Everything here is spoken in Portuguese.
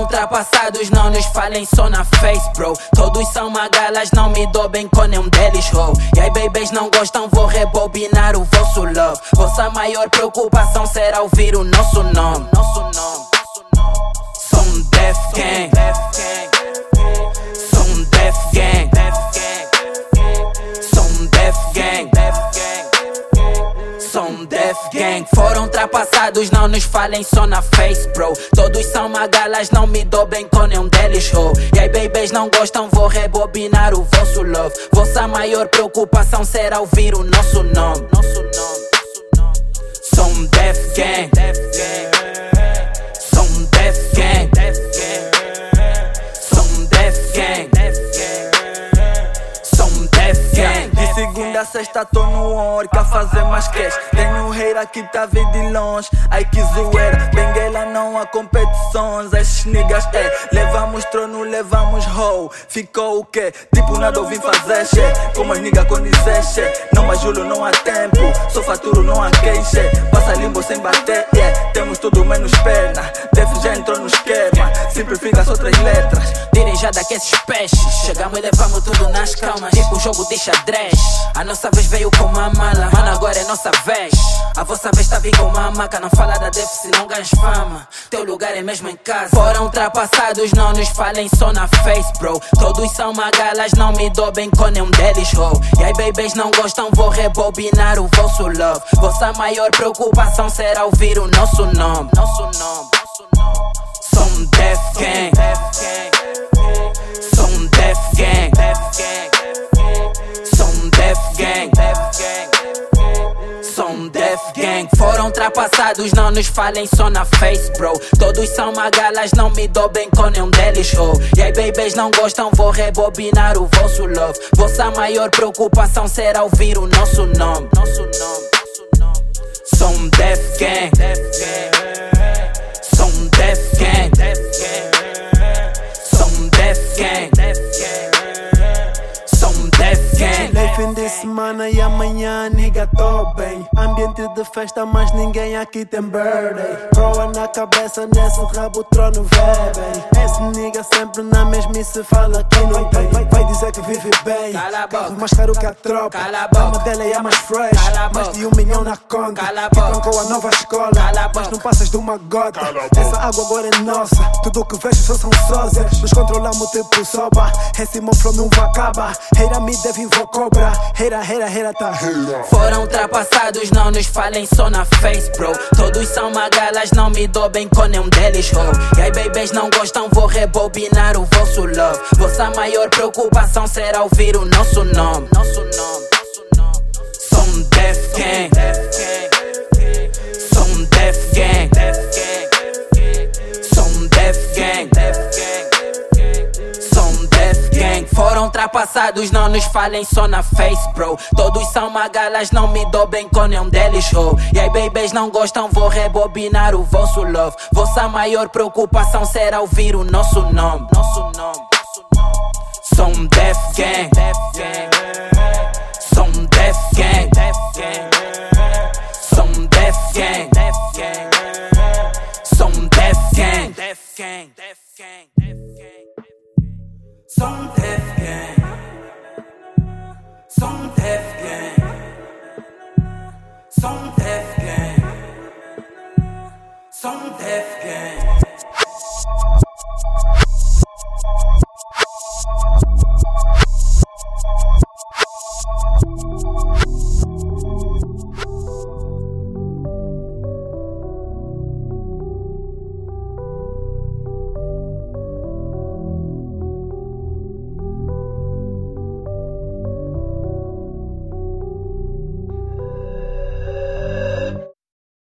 ultrapassados, não nos falem só na face, bro. Todos são magalas, não me dou bem com nenhum deles, ho. E aí, babies não gostam, vou rebobinar o vosso love. Vossa maior preocupação será ouvir o nosso nome. Nosso nome. Som Def Gang. Som Def Gang. Som Def Gang. Som Def Gang. Foram ultrapassados, não nos falem só na face, bro. Todos são magalas, não me dou bem com nenhum deles, ho. E aí, babies não gostam, vou rebobinar o vosso love. Vossa maior preocupação será ouvir o nosso nome. Nosso nome. Som Def Gang. De segunda a sexta tô no on, a fazer mais cash. Tenho um rei aqui tá vindo de longe. Ai que zoeira, benguela não há competições. Esses niggas é, levamos trono, levamos hoe. Ficou o quê? Tipo nada eu vim fazer che. Como as niggas dizer che. Não mais juro, não há tempo. Só faturo, não há queixa. Passa limbo sem bater, yeah. Temos tudo menos perna Def já entrou no esquema. Simplifica só três letras Tirem já daqui esses peixes. Chegamos e levamos tudo nas calmas. Tipo jogo de xadrez. A nossa vez veio com uma mala, mano, agora é nossa vez. A vossa vez tá vindo com uma maca. Não fala da se não ganhas fama. Teu lugar é mesmo em casa. Foram ultrapassados, não nos falem só na face, bro. Todos são magalas, não me dou bem com nenhum deles, ho. E aí, babies não gostam, vou rebobinar o vosso love. Vossa maior preocupação será ouvir o nosso nome. Nosso nome. Som Def Gang. Def Gang. Som Def Gang. Som Def Gang. Foram ultrapassados, não nos falem só na face, bro. Todos são magalas, não me dou bem com nenhum deles, ho. E aí, babies não gostam, vou rebobinar o vosso love. Vossa maior preocupação será ouvir o nosso nome. Nosso nome. Som Def Gang. Som Def Gang. Som Def Gang. Semana e amanhã, nigga, tô bem. Ambiente de festa, mas ninguém aqui tem birthday. Proa na cabeça, nesse rabo, o trono vê bem. Esse nigga sempre na mesmice fala que não tem. Vai, dizer que vive bem. Cala a Carro boca. mais caro que a tropa. Cala a boca. Dela é a mais fresh. Cala a Mais de um milhão na conta. Cala a Ficam boca. com a nova escola. Cala a boca. Mas não passas de uma gota. Essa água agora é nossa. Tudo que vejo só são sósias. Nos controlamos tipo soba. Esse mofro não vai acabar. Heira me deve invocar cobra. Tá. Foram ultrapassados, não nos falem só na face, bro. Todos são magalas, não me dou bem com nenhum deles, ho. E aí, babies não gostam, vou rebobinar o vosso love. Vossa maior preocupação será ouvir o nosso nome. Nosso nome. Foram ultrapassados, não nos falem só na face, bro. Todos são magalas, não me dou bem com nenhum deles, ho. E aí, babies não gostam, vou rebobinar o vosso love. Vossa maior preocupação será ouvir o nosso nome. Nosso nome. Som Def Gang. Som Def Gang. Som Def Gang. Som Def Gang. Def Gang. Def Gang. Def Gang. Def Gang. Som Def Gang. Som Def Gang. Som Def Gang.